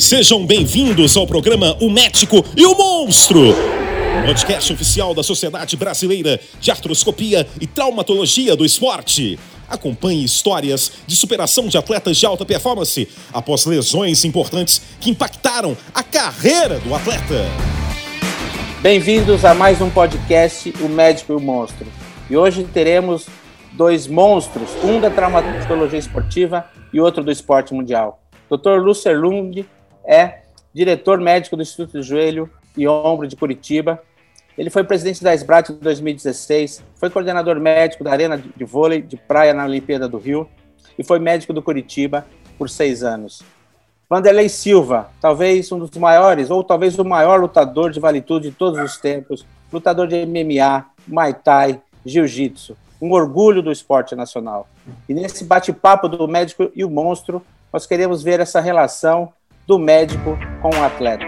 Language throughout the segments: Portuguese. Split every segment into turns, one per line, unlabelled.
Sejam bem-vindos ao programa O Médico e o Monstro. Podcast oficial da Sociedade Brasileira de Artroscopia e Traumatologia do Esporte. Acompanhe histórias de superação de atletas de alta performance após lesões importantes que impactaram a carreira do atleta.
Bem-vindos a mais um podcast O Médico e o Monstro. E hoje teremos dois monstros, um da traumatologia esportiva e outro do esporte mundial. Dr. Lucer Lund é diretor médico do Instituto de Joelho e Ombro de Curitiba. Ele foi presidente da SBRAT em 2016, foi coordenador médico da Arena de Vôlei de Praia na Olimpíada do Rio e foi médico do Curitiba por seis anos. Vanderlei Silva, talvez um dos maiores, ou talvez o maior lutador de vale tudo de todos os tempos, lutador de MMA, Muay Thai, Jiu-Jitsu, um orgulho do esporte nacional. E nesse bate-papo do médico e o monstro, nós queremos ver essa relação do médico com o atleta.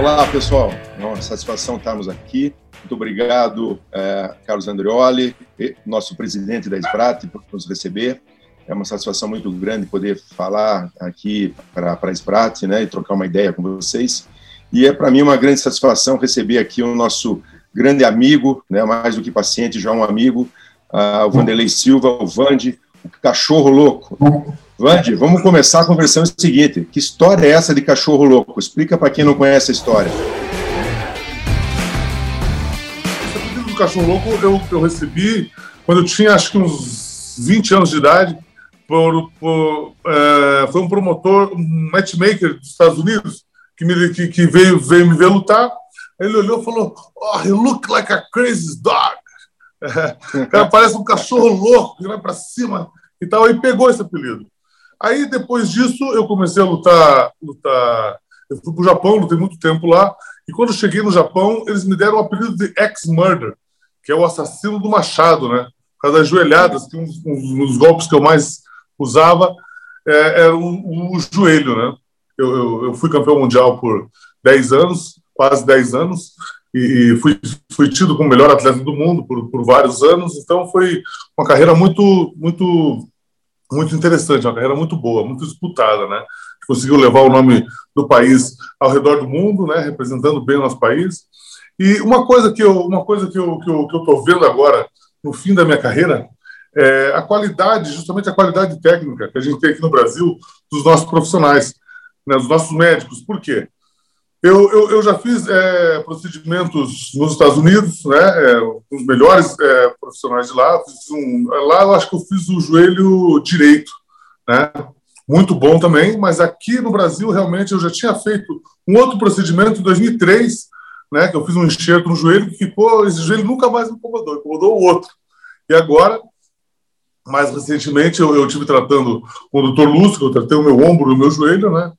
Olá, pessoal. É uma satisfação estarmos aqui. Muito obrigado, é, Carlos Andreoli, nosso presidente da SBRAT, por nos receber. É uma satisfação muito grande poder falar aqui para a SBRAT né, e trocar uma ideia com vocês. E é para mim uma grande satisfação receber aqui o nosso grande amigo, né, mais do que paciente, já um amigo, uh, o Vanderlei Silva, o Vande, o cachorro louco. Vande, vamos começar conversando o seguinte: que história é essa de cachorro louco? Explica para quem não conhece a história.
Esse pedido do cachorro louco eu, eu recebi quando eu tinha acho que uns 20 anos de idade. Por, por é, foi um promotor, um matchmaker dos Estados Unidos, que, me, que, que veio, veio me ver lutar. Ele olhou e falou: Oh, you look like a crazy dog. É, cara, parece um cachorro louco que vai para cima e tal. Aí pegou esse apelido. Aí, depois disso, eu comecei a lutar. lutar. Eu fui para o Japão, lutei muito tempo lá. E quando cheguei no Japão, eles me deram o apelido de Ex-Murder, que é o assassino do machado, né? Por causa das joelhadas, que um, um dos golpes que eu mais usava é, era o, o, joelho, né? Eu, eu, eu, fui campeão mundial por 10 anos, quase 10 anos, e fui, fui tido como o melhor atleta do mundo por, por vários anos. Então, foi uma carreira muito, muito muito interessante, uma carreira muito boa, muito disputada, né? Conseguiu levar o nome do país ao redor do mundo, né? Representando bem o nosso país. E uma coisa que eu, uma coisa que eu, que eu, que eu tô vendo agora no fim da minha carreira é a qualidade, justamente a qualidade técnica que a gente tem aqui no Brasil dos nossos profissionais, né? Dos nossos médicos. Por quê? Eu, eu, eu, já fiz é, procedimentos nos Estados Unidos, né, é, os melhores é, profissionais de lá. Um, lá eu acho que eu fiz o joelho direito, né, muito bom também, mas aqui no Brasil realmente eu já tinha feito um outro procedimento em 2003, né, que eu fiz um enxerto no joelho que ficou, esse joelho nunca mais me incomodou, incomodou o outro. E agora, mais recentemente, eu, eu tive tratando com o Dr. Lúcio, que eu tratei o meu ombro e o meu joelho, né,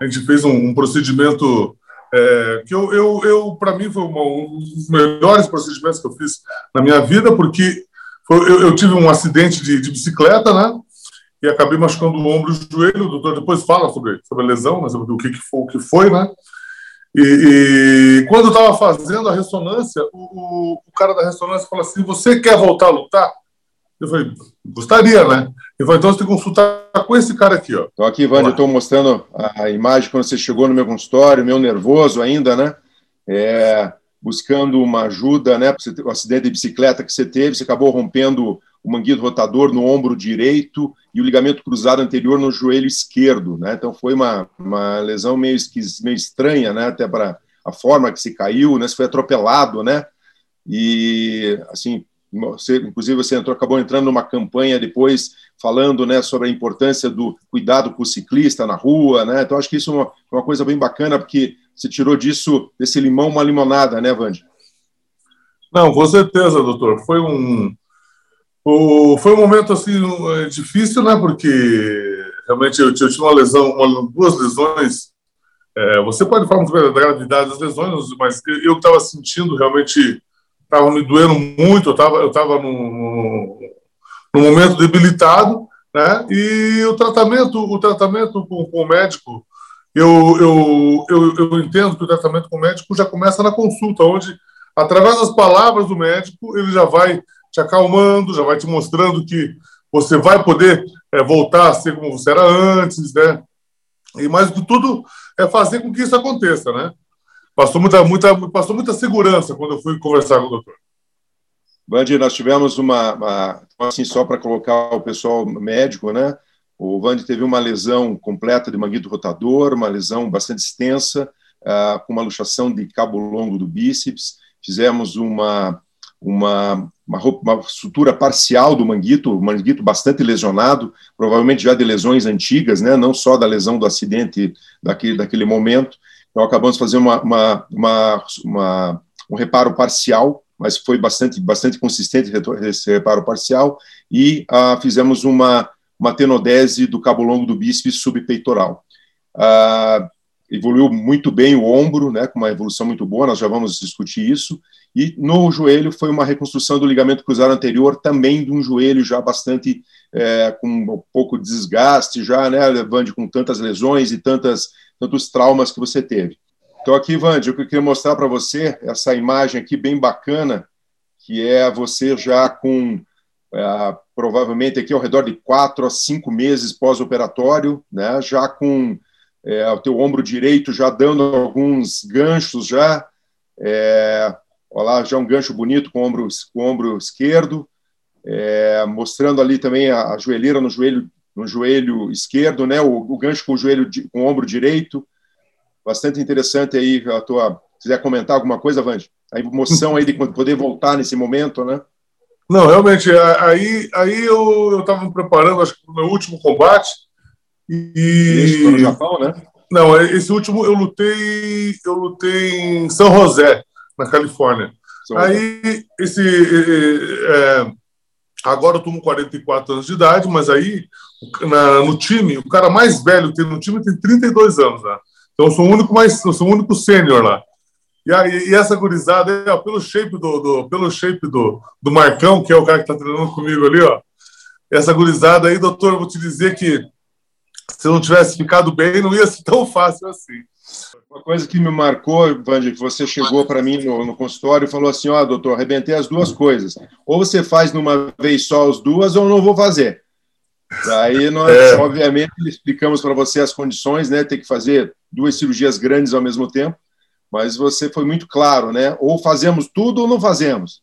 a gente fez um, um procedimento é, que eu, eu, eu para mim foi uma, um dos melhores procedimentos que eu fiz na minha vida, porque foi, eu, eu, tive um acidente de, de, bicicleta, né? E acabei machucando o ombro e o joelho. O doutor depois fala sobre, sobre a lesão, mas sobre o que, que foi, o que foi, né? E, e quando eu estava fazendo a ressonância, o, o, cara da ressonância falou assim: Você quer voltar a lutar? Eu falei: Gostaria, né? Falou: Então você tem que consultar com esse cara aqui, ó.
Então, aqui, Ivan, eu estou mostrando a imagem quando você chegou no meu consultório, meio nervoso ainda, né? É, buscando uma ajuda, né? O acidente de bicicleta que você teve, você acabou rompendo o manguito rotador no ombro direito e o ligamento cruzado anterior no joelho esquerdo, né? Então foi uma, uma lesão meio, meio estranha, né? Até para a forma que se caiu, né? Você foi atropelado, né? E assim, você, inclusive você entrou, acabou entrando numa campanha depois falando né, sobre a importância do cuidado com o ciclista na rua, né? Então acho que isso é uma, uma coisa bem bacana, porque você tirou disso, desse limão, uma limonada, né, Vande?
Não, com certeza, doutor. Foi um, o, foi um momento assim difícil, né? Porque realmente eu, eu tive uma lesão, uma, duas lesões. É, você pode falar muito bem da gravidade das lesões, mas eu estava sentindo realmente estava me doendo muito, eu estava eu tava num, num momento debilitado, né? E o tratamento, o tratamento com, com o médico, eu, eu, eu, eu entendo que o tratamento com o médico já começa na consulta, onde, através das palavras do médico, ele já vai te acalmando, já vai te mostrando que você vai poder é, voltar a ser como você era antes, né? E mais do que tudo é fazer com que isso aconteça, né? Passou muita, muita, passou muita segurança quando eu fui conversar com o doutor.
Vandir, nós tivemos uma, uma assim, só para colocar o pessoal médico, né? O Vandir teve uma lesão completa de manguito rotador, uma lesão bastante extensa, uh, com uma luxação de cabo longo do bíceps. Fizemos uma, uma, uma, uma sutura parcial do manguito, o manguito bastante lesionado, provavelmente já de lesões antigas, né? Não só da lesão do acidente daquele, daquele momento. Então, acabamos fazer uma, uma, uma, uma um reparo parcial mas foi bastante, bastante consistente esse reparo parcial, e ah, fizemos uma, uma tenodese do cabo longo do bíceps subpeitoral. Ah, evoluiu muito bem o ombro, né, com uma evolução muito boa, nós já vamos discutir isso, e no joelho foi uma reconstrução do ligamento cruzado anterior, também de um joelho já bastante, é, com um pouco de desgaste já, né, Levante, com tantas lesões e tantas, tantos traumas que você teve. Então, aqui, Vande, eu queria mostrar para você essa imagem aqui bem bacana, que é você já com, é, provavelmente aqui ao redor de quatro a cinco meses pós-operatório, né, já com é, o teu ombro direito já dando alguns ganchos já, é, olha lá, já um gancho bonito com o ombro, com o ombro esquerdo, é, mostrando ali também a, a, joelheira no joelho, no joelho esquerdo, né, o, o gancho com o joelho, com o ombro direito, bastante interessante aí a tua. Se quiser comentar alguma coisa, Vande? A emoção aí de poder voltar nesse momento, né?
Não, realmente, aí, aí eu estava me preparando, acho que para o meu último combate. E.
Esse no Japão, né?
Não, esse último eu lutei, eu lutei em São José, na Califórnia. São aí, esse. É, agora eu estou com 44 anos de idade, mas aí, na, no time, o cara mais velho que tem no time tem 32 anos, né? Então eu sou o único mais, eu sou o único sênior lá. E, aí, e essa gurizada, ó, pelo shape do, do, pelo shape do, do Marcão, que é o cara que está treinando comigo ali, ó. Essa gurizada aí, doutor, eu vou te dizer que se não tivesse ficado bem, não ia ser tão fácil assim.
Uma coisa que me marcou, Vandir, que você chegou para mim no, no, consultório e falou assim: Ó, oh, doutor, arrebentei as duas coisas. Ou você faz numa vez só as duas, ou não vou fazer. Daí nós, é. obviamente, explicamos para você as condições, né? Ter que fazer duas cirurgias grandes ao mesmo tempo, mas você foi muito claro, né? Ou fazemos tudo ou não fazemos.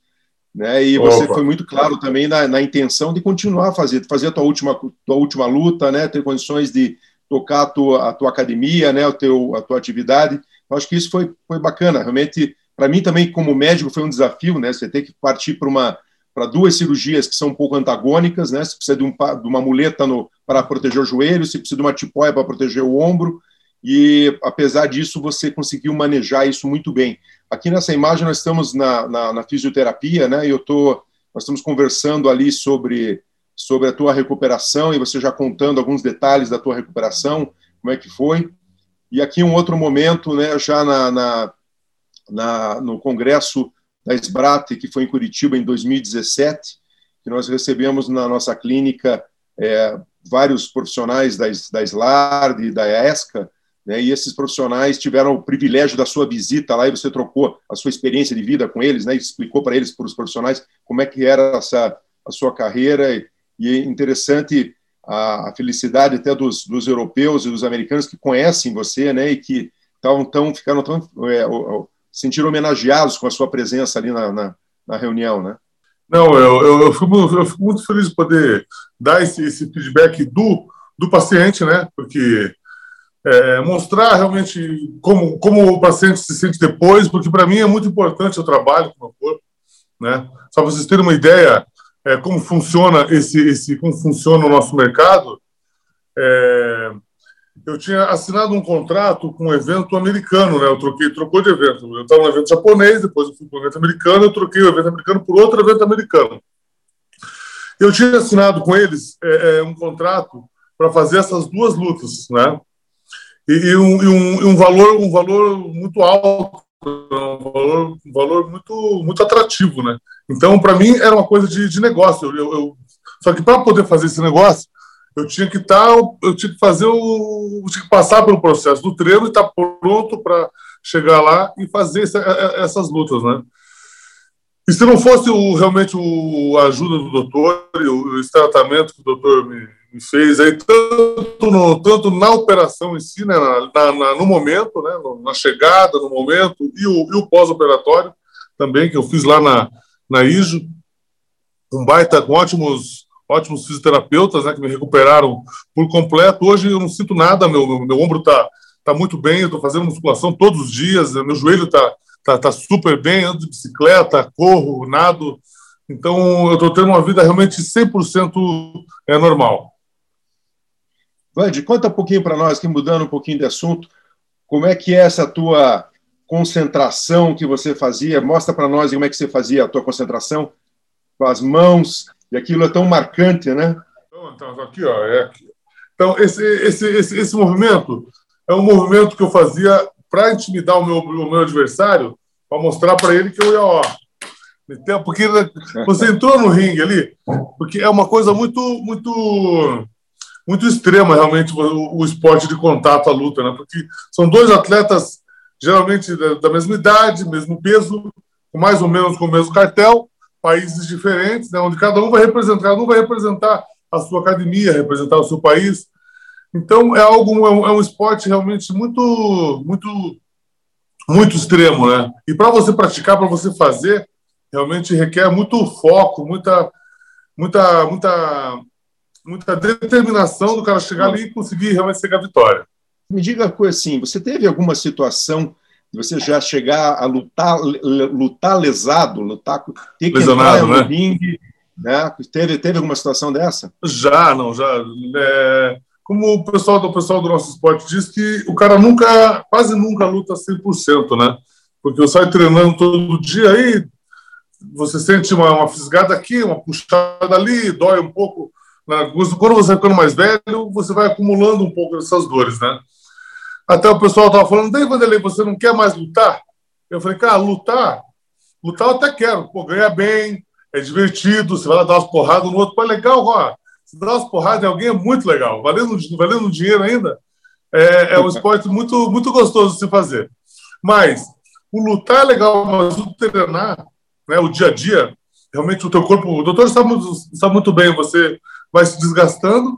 Né? E você Opa. foi muito claro também na, na, intenção de continuar a fazer, fazer a tua última, tua última luta, né? Ter condições de tocar a tua, a tua academia, né? O teu, a tua atividade. Eu acho que isso foi, foi bacana. Realmente, para mim também, como médico, foi um desafio, né? Você ter que partir para uma para duas cirurgias que são um pouco antagônicas, né? Você precisa de, um, de uma muleta no, para proteger o joelho, você precisa de uma tipóia para proteger o ombro, e apesar disso, você conseguiu manejar isso muito bem. Aqui nessa imagem, nós estamos na, na, na fisioterapia, né? Eu tô, nós estamos conversando ali sobre, sobre a tua recuperação, e você já contando alguns detalhes da tua recuperação, como é que foi. E aqui um outro momento, né? Já na, na, na no congresso da SBRAT, que foi em Curitiba em 2017, que nós recebemos na nossa clínica é, vários profissionais da, da SLARD e da ESCA, né, e esses profissionais tiveram o privilégio da sua visita lá e você trocou a sua experiência de vida com eles, né, explicou para eles, para os profissionais, como é que era essa, a sua carreira, e, e é interessante a, a, felicidade até dos, dos europeus e dos americanos que conhecem você, né, e que estavam tão, ficaram tão é, sentiram homenageados com a sua presença ali na, na, na reunião, né?
Não, eu, eu, eu, fico, eu, fico, muito feliz de poder dar esse, esse feedback do, do paciente, né? Porque é, mostrar realmente como, como o paciente se sente depois, porque para mim é muito importante o trabalho com o meu corpo, né? Só para vocês terem uma ideia é, como funciona esse, esse, como funciona o nosso mercado. É, eu tinha assinado um contrato com um evento americano, né? Eu troquei, trocou de evento. Eu estava no evento japonês, depois eu fui para um evento americano, eu troquei o evento americano por outro evento americano. Eu tinha assinado com eles é, é, um contrato para fazer essas duas lutas, né? E, e, um, e, um, e, um, valor, um valor muito alto, um valor, um valor muito, muito atrativo, né? Então, para mim, era uma coisa de, de negócio. Eu, eu, só que para poder fazer esse negócio, eu tinha que estar, tá, eu tinha que fazer o, tinha que passar pelo processo do treino e estar tá pronto para chegar lá e fazer essa, essas lutas, né? E se não fosse o, realmente o, a ajuda do doutor o, esse tratamento que o doutor me fez aí tanto, no, tanto na operação em si, né, na, na, no momento, né, na chegada, no momento, e o, o pós-operatório também, que eu fiz lá na, na ISO, um baita com ótimos, ótimos fisioterapeutas né, que me recuperaram por completo. Hoje eu não sinto nada, meu, meu, meu ombro está tá muito bem, eu estou fazendo musculação todos os dias, meu joelho está tá, tá super bem, ando de bicicleta, corro, nado. Então eu estou tendo uma vida realmente 100% é, normal.
Vande, conta um pouquinho para nós, que mudando um pouquinho de assunto, como é que é essa tua concentração que você fazia? Mostra para nós como é que você fazia a tua concentração com as mãos, e aquilo é tão marcante, né?
Então, então aqui, ó, é aqui. Então, esse, esse, esse, esse movimento é um movimento que eu fazia para intimidar o meu, o meu adversário, para mostrar para ele que eu ia, ó, porque você entrou no ringue ali, porque é uma coisa muito, muito muito extrema realmente o, o, esporte de contato, a luta, né? Porque são dois atletas geralmente da, da, mesma idade, mesmo peso, mais ou menos com o mesmo cartel, países diferentes, né? Onde cada um vai representar, cada um vai representar a sua academia, representar o seu país. Então é algo, é um, é um esporte realmente muito, muito, muito extremo, né? E para você praticar, para você fazer, realmente requer muito foco, muita, muita, muita muita determinação do cara chegar ali e conseguir realmente chegar à vitória.
Me diga uma coisa assim, você teve alguma situação de você já chegar a lutar, lutar lesado, lutar, ter que
Lesionado, entrar no
né? ringue, né? Teve, teve alguma situação dessa?
Já, não, já. É, como o pessoal, do pessoal do nosso esporte diz que o cara nunca, quase nunca luta 100%, né? Porque eu saio treinando todo dia aí, você sente uma, uma fisgada aqui, uma puxada ali, dói um pouco quando você ficando mais velho, você vai acumulando um pouco dessas dores, né? Até o pessoal estava falando, daí, Vanderlei, você não quer mais lutar? Eu falei, cara, lutar? Lutar eu até quero. Pô, ganha bem, é divertido, você vai lá dar umas porradas no outro. Pô, é legal, ó. Se dar umas porradas em alguém é muito legal. Valendo, valendo dinheiro ainda, é, é um esporte muito, muito gostoso de se fazer. Mas o lutar é legal, mas o treinar, né, o dia a dia, realmente o teu corpo, o doutor sabe sabe muito bem, você vai se desgastando,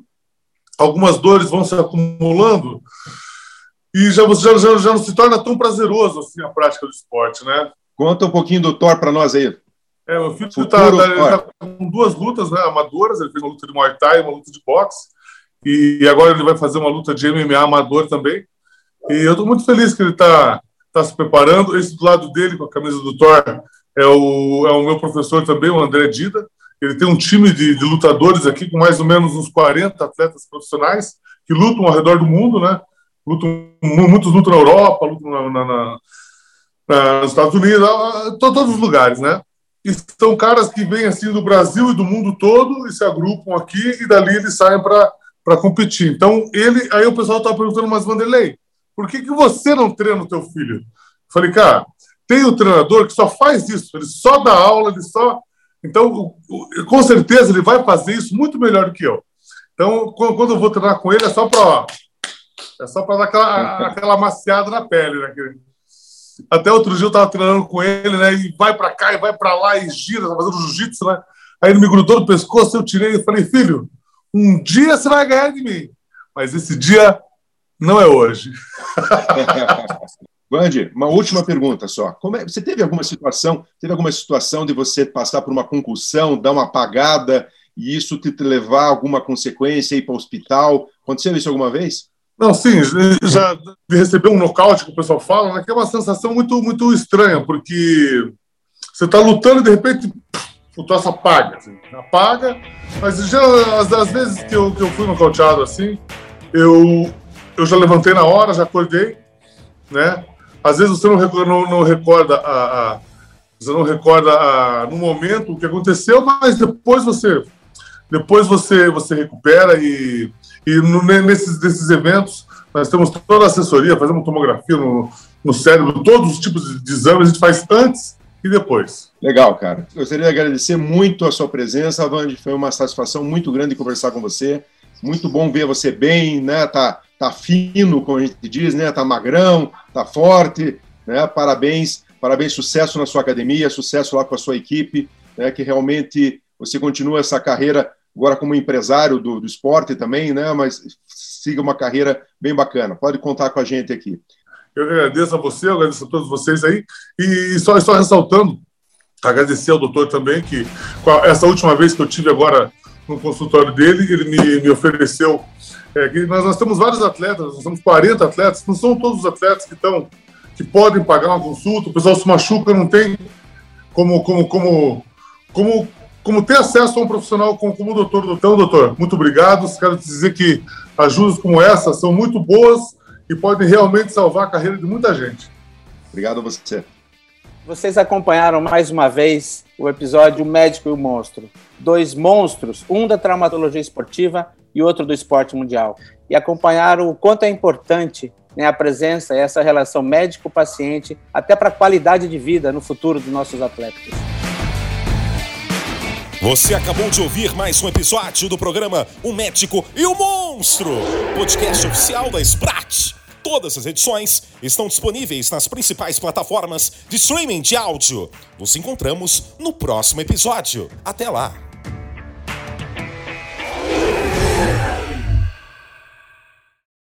algumas dores vão se acumulando e já, já, já, já não se torna tão prazeroso assim a prática do esporte, né?
Conta um pouquinho do Thor para nós aí.
É, meu filho está tá, tá com duas lutas né, amadoras, ele fez uma luta de Muay Thai, uma luta de boxe, e agora ele vai fazer uma luta de MMA amador também. E eu estou muito feliz que ele está tá se preparando. Esse do lado dele, com a camisa do Thor, é o, é o meu professor também, o André Dida. Ele tem um time de, de, lutadores aqui com mais ou menos uns 40 atletas profissionais que lutam ao redor do mundo, né? Lutam, muitos lutam na Europa, lutam na, na, na, nos Estados Unidos, todos os lugares, né? E são caras que vêm assim do Brasil e do mundo todo e se agrupam aqui e dali eles saem para competir. Então, ele, aí o pessoal está perguntando, mas Vanderlei, por que, que você não treina o teu filho? Eu falei, cara, tem o um treinador que só faz isso, ele só dá aula, ele só então, com certeza, ele vai fazer isso muito melhor do que eu. Então, quando eu vou treinar com ele, é só para é só para dar aquela, aquela maciada na pele. Né? Até outro dia eu estava treinando com ele, né? E vai para cá e vai para lá e gira, tá fazendo jiu-jitsu, né? Aí ele me grudou no pescoço, eu tirei e falei, filho, um dia você vai ganhar de mim, mas esse dia não é hoje.
Wandy, uma última pergunta só. É, você teve alguma situação, teve alguma situação de você passar por uma concussão, dar uma apagada e isso te levar a alguma consequência, ir para o hospital? Aconteceu isso alguma vez?
Não, sim, já de receber um nocaute, que o pessoal fala, né, que é uma sensação muito, muito estranha, porque você está lutando e de repente o troço apaga. Assim, apaga, mas já, às, às, vezes que eu, que eu fui nocauteado assim, eu, eu já levantei na hora, já acordei, né? Às vezes você não, não, não recorda a, a, você não recorda a, no momento o que aconteceu, mas depois você depois você você recupera e, e no, nesses desses eventos nós temos toda a assessoria, fazemos tomografia no, no cérebro, todos os tipos de exames a gente faz antes e depois.
Legal, cara. Gostaria de agradecer muito a sua presença, Vande. Foi uma satisfação muito grande conversar com você. Muito bom ver você bem, né? Tá, tá fino, como a gente diz, né? Tá magrão, tá forte, né? Parabéns, parabéns, sucesso na sua academia, sucesso lá com a sua equipe, né? Que realmente você continua essa carreira agora como empresário do, do esporte também, né? Mas siga uma carreira bem bacana. Pode contar com a gente aqui.
Eu agradeço a você, agradeço a todos vocês aí. E só, só ressaltando, agradecer ao doutor também, que essa última vez que eu tive agora no consultório dele, ele me, me ofereceu. É, que nós, nós temos vários atletas, nós temos 40 atletas, não são todos os atletas que estão que podem pagar uma consulta, o pessoal se machuca, não tem como, como, como, como, como ter acesso a um profissional como, como o doutor. Então, doutor, muito obrigado. Quero dizer que ajudas como essa são muito boas e podem realmente salvar a carreira de muita gente.
Obrigado a você.
Vocês acompanharam mais uma vez o episódio O Médico e o Monstro. Dois monstros, um da traumatologia esportiva e outro do esporte mundial. E acompanharam o quanto é importante né, a presença essa relação médico-paciente, até para a qualidade de vida no futuro dos nossos atletas.
Você acabou de ouvir mais um episódio do programa O Médico e o Monstro, podcast oficial da Sprat. Todas as edições estão disponíveis nas principais plataformas de streaming de áudio. Nos encontramos no próximo episódio. Até lá!